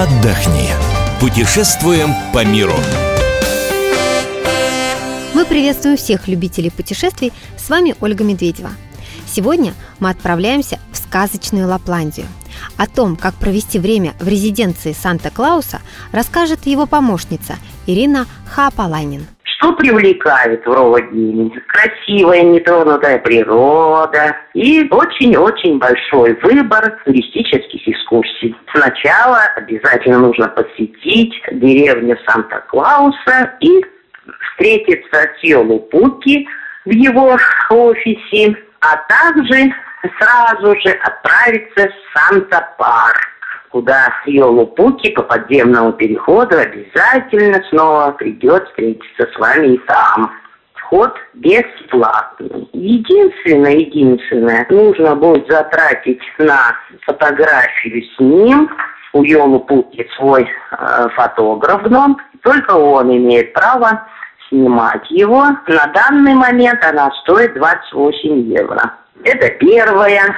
Отдохни. Путешествуем по миру. Мы приветствуем всех любителей путешествий. С вами Ольга Медведева. Сегодня мы отправляемся в сказочную Лапландию. О том, как провести время в резиденции Санта-Клауса, расскажет его помощница Ирина Хапаланин. Что привлекает в Роводине? Красивая нетронутая природа и очень-очень большой выбор туристических экскурсий. Сначала обязательно нужно посетить деревню Санта-Клауса и встретиться с Йолупуки в его офисе, а также сразу же отправиться в Санта-Парк куда Йолупуки по подземному переходу обязательно снова придет встретиться с вами и там. Вход бесплатный. Единственное, единственное, нужно будет затратить на фотографию с ним. У Йолупуки свой э, фотограф дом, только он имеет право снимать его. На данный момент она стоит 28 евро. Это первое.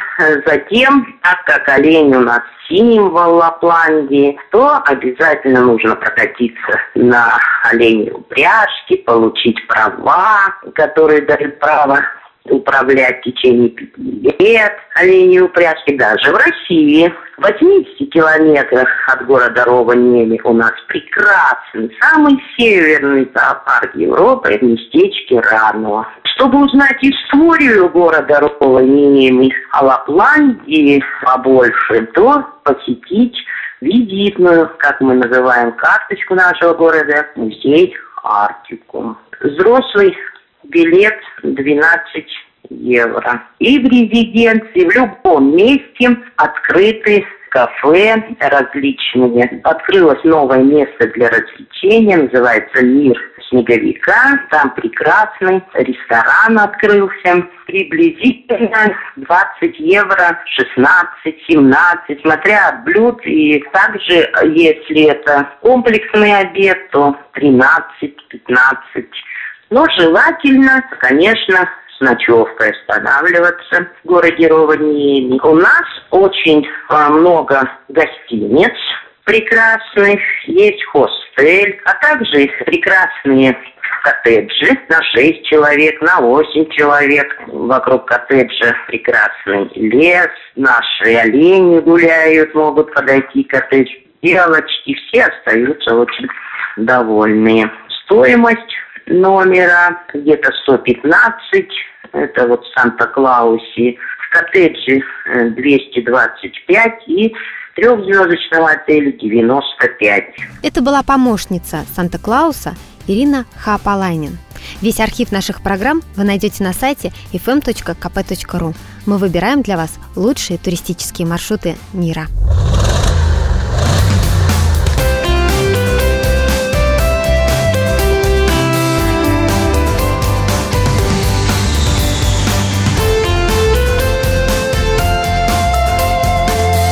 Затем, так как олень у нас символ Лапландии, то обязательно нужно прокатиться на оленей упряжке, получить права, которые дают право управлять в течение пяти лет оленей упряжки. Даже в России, 80 километрах от города Рованеми у нас прекрасный, самый северный зоопарк Европы в местечке Рано. Чтобы узнать историю города Рованеми, о Лапландии побольше, то посетить визитную, как мы называем, карточку нашего города, музей Арктику. Взрослый билет 12 евро. И в резиденции, в любом месте открыты кафе различные. Открылось новое место для развлечения, называется «Мир снеговика». Там прекрасный ресторан открылся. Приблизительно 20 евро, 16-17, смотря от блюд. И также, если это комплексный обед, то 13-15 но желательно, конечно, ночевкой останавливаться в городе Ровaniemi. У нас очень а, много гостиниц прекрасных, есть хостель, а также прекрасные коттеджи на 6 человек, на 8 человек. Вокруг коттеджа прекрасный лес, наши олени гуляют, могут подойти к коттеджу. Девочки, все остаются очень довольные. Стоимость номера, где-то 115, это вот в Санта-Клаусе, в коттедже 225 э, и трехзвездочного отеля 95. Это была помощница Санта-Клауса Ирина Хапалайнин. Весь архив наших программ вы найдете на сайте fm.kp.ru. Мы выбираем для вас лучшие туристические маршруты мира.